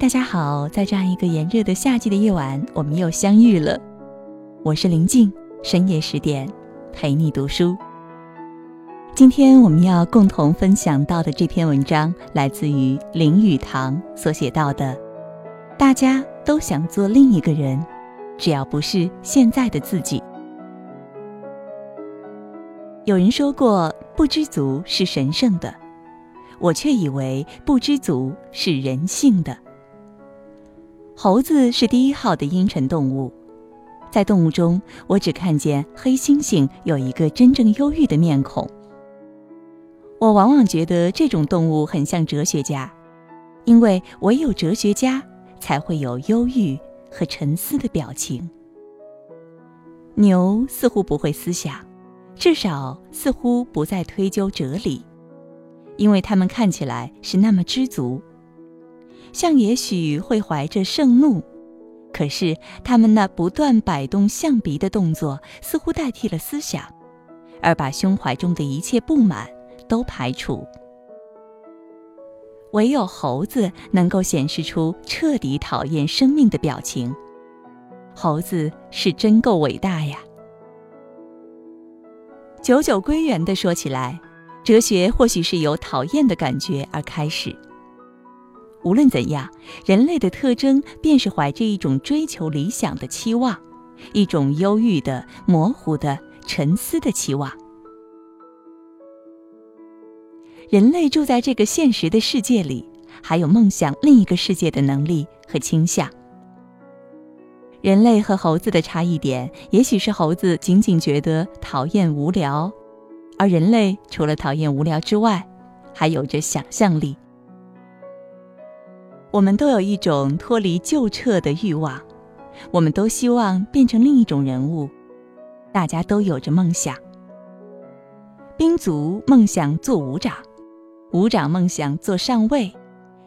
大家好，在这样一个炎热的夏季的夜晚，我们又相遇了。我是林静，深夜十点陪你读书。今天我们要共同分享到的这篇文章，来自于林语堂所写到的。大家都想做另一个人，只要不是现在的自己。有人说过，不知足是神圣的，我却以为不知足是人性的。猴子是第一号的阴沉动物，在动物中，我只看见黑猩猩有一个真正忧郁的面孔。我往往觉得这种动物很像哲学家，因为唯有哲学家才会有忧郁和沉思的表情。牛似乎不会思想，至少似乎不再推究哲理，因为它们看起来是那么知足。像也许会怀着盛怒，可是他们那不断摆动象鼻的动作，似乎代替了思想，而把胸怀中的一切不满都排除。唯有猴子能够显示出彻底讨厌生命的表情。猴子是真够伟大呀！久久归元的说起来，哲学或许是由讨厌的感觉而开始。无论怎样，人类的特征便是怀着一种追求理想的期望，一种忧郁的、模糊的、沉思的期望。人类住在这个现实的世界里，还有梦想另一个世界的能力和倾向。人类和猴子的差异点，也许是猴子仅仅觉得讨厌无聊，而人类除了讨厌无聊之外，还有着想象力。我们都有一种脱离旧彻的欲望，我们都希望变成另一种人物，大家都有着梦想。兵卒梦想做武长，武长梦想做上尉，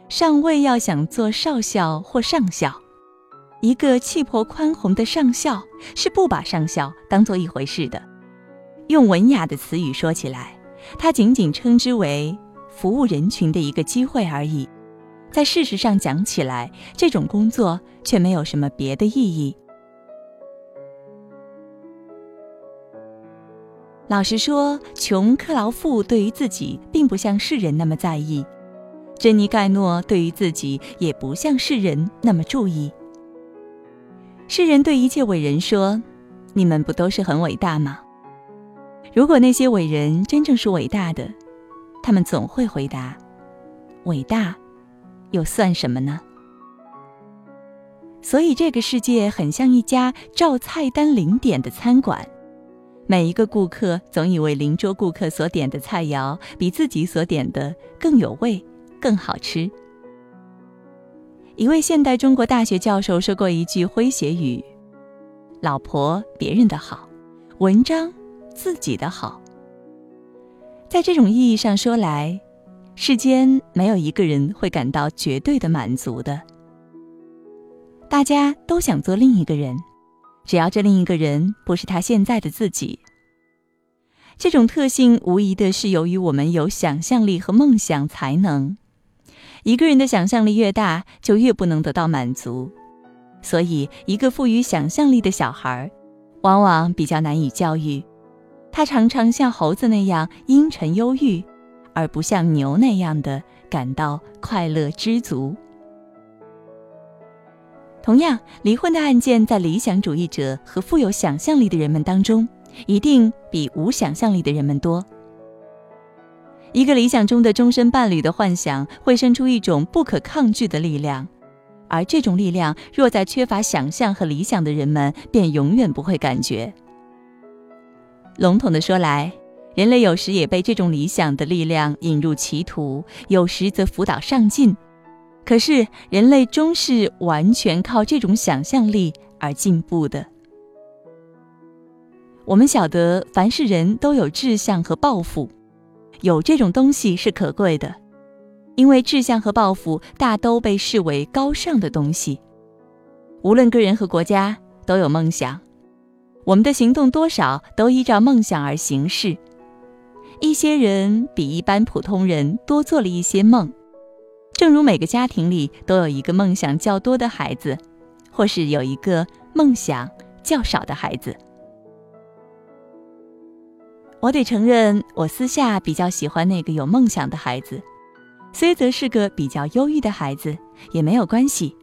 上尉要想做少校或上校。一个气魄宽宏的上校是不把上校当做一回事的，用文雅的词语说起来，他仅仅称之为服务人群的一个机会而已。在事实上讲起来，这种工作却没有什么别的意义。老实说，琼·克劳富对于自己并不像世人那么在意，珍妮·盖诺对于自己也不像世人那么注意。世人对一切伟人说：“你们不都是很伟大吗？”如果那些伟人真正是伟大的，他们总会回答：“伟大。”又算什么呢？所以这个世界很像一家照菜单零点的餐馆，每一个顾客总以为邻桌顾客所点的菜肴比自己所点的更有味、更好吃。一位现代中国大学教授说过一句诙谐语：“老婆别人的好，文章自己的好。”在这种意义上说来。世间没有一个人会感到绝对的满足的。大家都想做另一个人，只要这另一个人不是他现在的自己。这种特性无疑的是由于我们有想象力和梦想才能。一个人的想象力越大，就越不能得到满足。所以，一个富于想象力的小孩，往往比较难以教育。他常常像猴子那样阴沉忧郁。而不像牛那样的感到快乐知足。同样，离婚的案件在理想主义者和富有想象力的人们当中，一定比无想象力的人们多。一个理想中的终身伴侣的幻想，会生出一种不可抗拒的力量，而这种力量若在缺乏想象和理想的人们，便永远不会感觉。笼统的说来。人类有时也被这种理想的力量引入歧途，有时则辅导上进。可是，人类终是完全靠这种想象力而进步的。我们晓得，凡是人都有志向和抱负，有这种东西是可贵的，因为志向和抱负大都被视为高尚的东西。无论个人和国家都有梦想，我们的行动多少都依照梦想而行事。一些人比一般普通人多做了一些梦，正如每个家庭里都有一个梦想较多的孩子，或是有一个梦想较少的孩子。我得承认，我私下比较喜欢那个有梦想的孩子，虽则是个比较忧郁的孩子，也没有关系。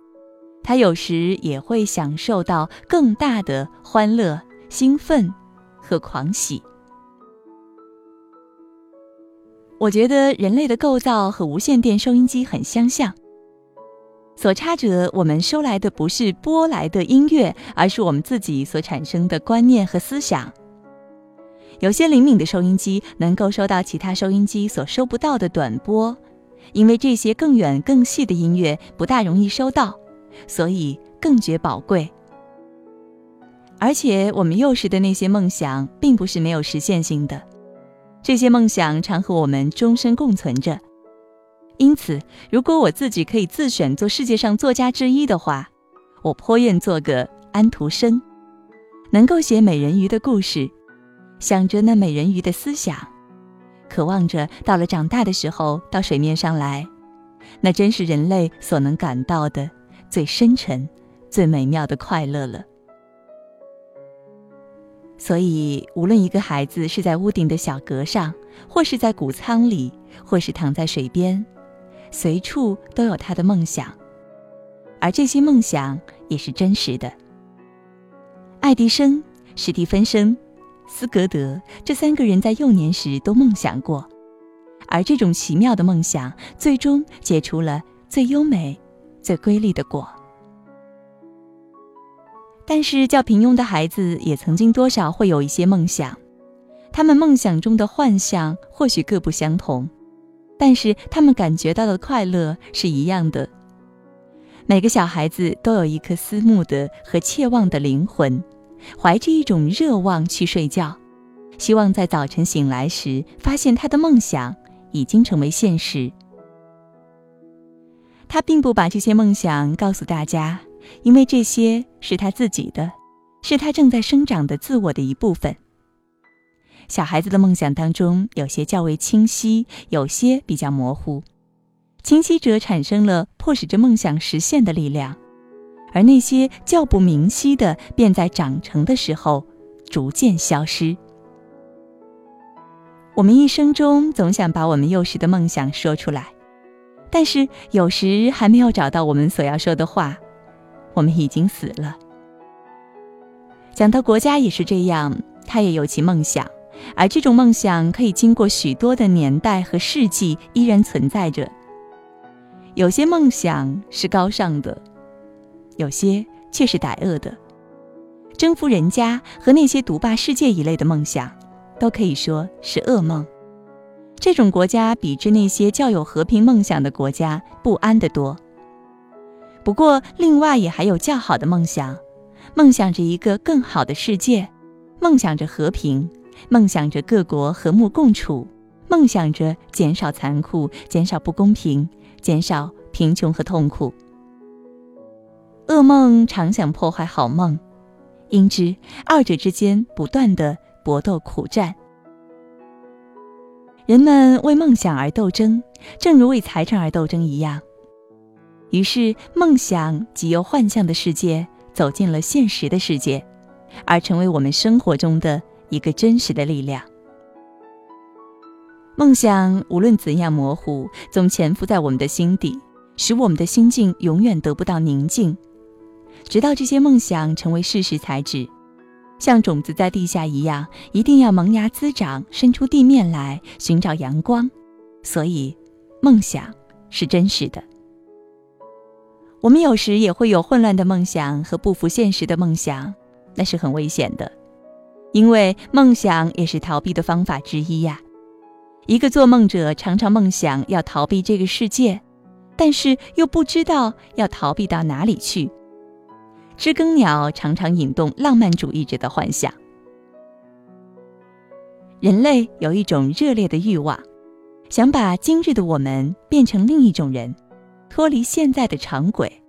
他有时也会享受到更大的欢乐、兴奋和狂喜。我觉得人类的构造和无线电收音机很相像，所差者我们收来的不是播来的音乐，而是我们自己所产生的观念和思想。有些灵敏的收音机能够收到其他收音机所收不到的短波，因为这些更远更细的音乐不大容易收到，所以更觉宝贵。而且我们幼时的那些梦想并不是没有实现性的。这些梦想常和我们终身共存着，因此，如果我自己可以自选做世界上作家之一的话，我颇愿做个安徒生，能够写美人鱼的故事，想着那美人鱼的思想，渴望着到了长大的时候到水面上来，那真是人类所能感到的最深沉、最美妙的快乐了。所以，无论一个孩子是在屋顶的小阁上，或是在谷仓里，或是躺在水边，随处都有他的梦想，而这些梦想也是真实的。爱迪生、史蒂芬森、斯格德这三个人在幼年时都梦想过，而这种奇妙的梦想，最终结出了最优美、最瑰丽的果。但是，较平庸的孩子也曾经多少会有一些梦想，他们梦想中的幻象或许各不相同，但是他们感觉到的快乐是一样的。每个小孩子都有一颗思慕的和切望的灵魂，怀着一种热望去睡觉，希望在早晨醒来时发现他的梦想已经成为现实。他并不把这些梦想告诉大家。因为这些是他自己的，是他正在生长的自我的一部分。小孩子的梦想当中，有些较为清晰，有些比较模糊。清晰者产生了迫使着梦想实现的力量，而那些较不明晰的，便在长成的时候逐渐消失。我们一生中总想把我们幼时的梦想说出来，但是有时还没有找到我们所要说的话。我们已经死了。讲到国家也是这样，他也有其梦想，而这种梦想可以经过许多的年代和世纪依然存在着。有些梦想是高尚的，有些却是歹恶的。征服人家和那些独霸世界一类的梦想，都可以说是噩梦。这种国家比之那些较有和平梦想的国家不安得多。不过，另外也还有较好的梦想，梦想着一个更好的世界，梦想着和平，梦想着各国和睦共处，梦想着减少残酷、减少不公平、减少贫穷和痛苦。噩梦常想破坏好梦，因之二者之间不断的搏斗苦战。人们为梦想而斗争，正如为财产而斗争一样。于是，梦想即由幻象的世界走进了现实的世界，而成为我们生活中的一个真实的力量。梦想无论怎样模糊，总潜伏在我们的心底，使我们的心境永远得不到宁静，直到这些梦想成为事实才止。像种子在地下一样，一定要萌芽滋长，伸出地面来寻找阳光。所以，梦想是真实的。我们有时也会有混乱的梦想和不符现实的梦想，那是很危险的，因为梦想也是逃避的方法之一呀。一个做梦者常常梦想要逃避这个世界，但是又不知道要逃避到哪里去。知更鸟常常引动浪漫主义者的幻想。人类有一种热烈的欲望，想把今日的我们变成另一种人。脱离现在的常轨，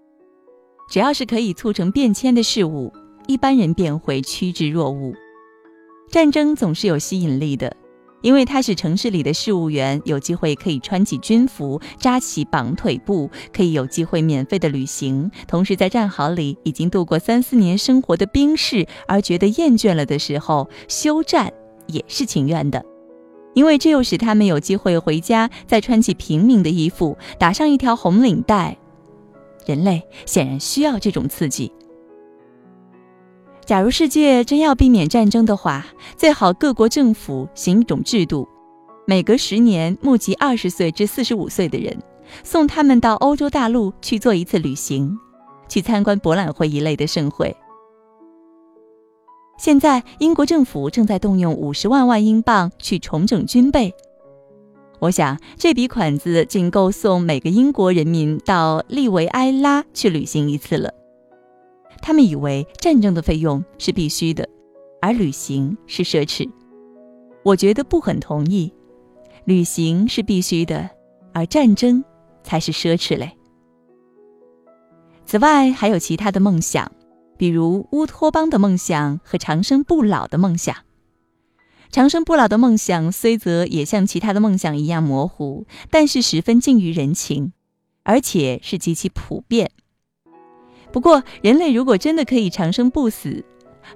只要是可以促成变迁的事物，一般人便会趋之若鹜。战争总是有吸引力的，因为它是城市里的事务员，有机会可以穿起军服，扎起绑腿布，可以有机会免费的旅行。同时，在战壕里已经度过三四年生活的兵士，而觉得厌倦了的时候，休战也是情愿的，因为这又使他们有机会回家，再穿起平民的衣服，打上一条红领带。人类显然需要这种刺激。假如世界真要避免战争的话，最好各国政府行一种制度：每隔十年募集二十岁至四十五岁的人，送他们到欧洲大陆去做一次旅行，去参观博览会一类的盛会。现在，英国政府正在动用五十万万英镑去重整军备。我想，这笔款子仅够送每个英国人民到利维埃拉去旅行一次了。他们以为战争的费用是必须的，而旅行是奢侈。我觉得不很同意，旅行是必须的，而战争才是奢侈类。此外，还有其他的梦想，比如乌托邦的梦想和长生不老的梦想。长生不老的梦想虽则也像其他的梦想一样模糊，但是十分近于人情，而且是极其普遍。不过，人类如果真的可以长生不死，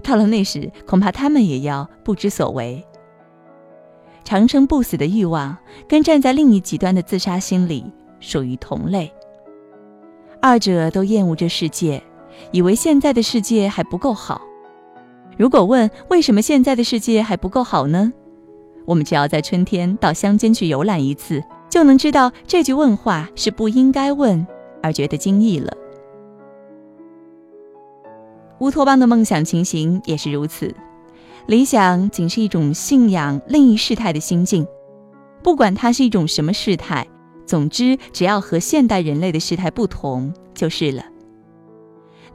到了那时，恐怕他们也要不知所为。长生不死的欲望，跟站在另一极端的自杀心理属于同类。二者都厌恶这世界，以为现在的世界还不够好。如果问为什么现在的世界还不够好呢？我们只要在春天到乡间去游览一次，就能知道这句问话是不应该问，而觉得惊异了。乌托邦的梦想情形也是如此，理想仅是一种信仰另一事态的心境，不管它是一种什么事态，总之只要和现代人类的事态不同就是了。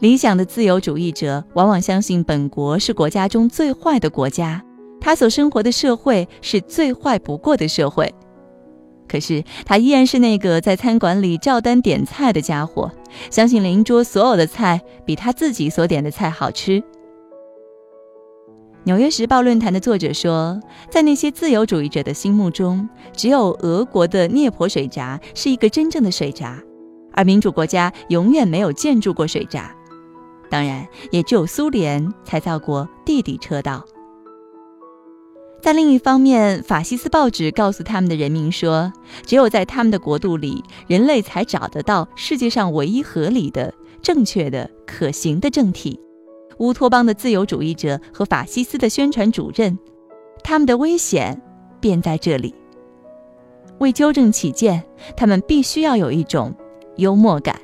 理想的自由主义者往往相信本国是国家中最坏的国家，他所生活的社会是最坏不过的社会。可是他依然是那个在餐馆里照单点菜的家伙，相信邻桌所有的菜比他自己所点的菜好吃。《纽约时报》论坛的作者说，在那些自由主义者的心目中，只有俄国的涅婆水闸是一个真正的水闸，而民主国家永远没有建筑过水闸，当然，也只有苏联才造过地底车道。在另一方面，法西斯报纸告诉他们的人民说，只有在他们的国度里，人类才找得到世界上唯一合理的、正确的、可行的政体。乌托邦的自由主义者和法西斯的宣传主任，他们的危险便在这里。为纠正起见，他们必须要有一种幽默感。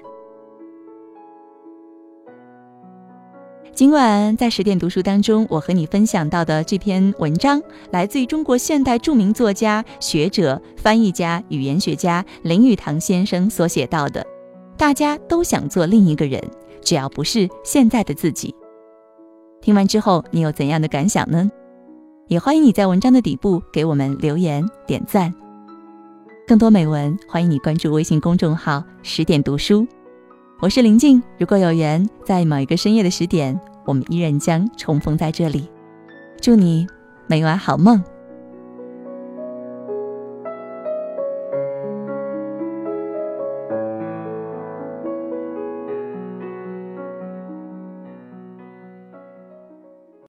今晚在十点读书当中，我和你分享到的这篇文章，来自于中国现代著名作家、学者、翻译家、语言学家林语堂先生所写到的。大家都想做另一个人，只要不是现在的自己。听完之后，你有怎样的感想呢？也欢迎你在文章的底部给我们留言点赞。更多美文，欢迎你关注微信公众号“十点读书”。我是林静，如果有缘，在某一个深夜的十点，我们依然将重逢在这里。祝你每晚好梦。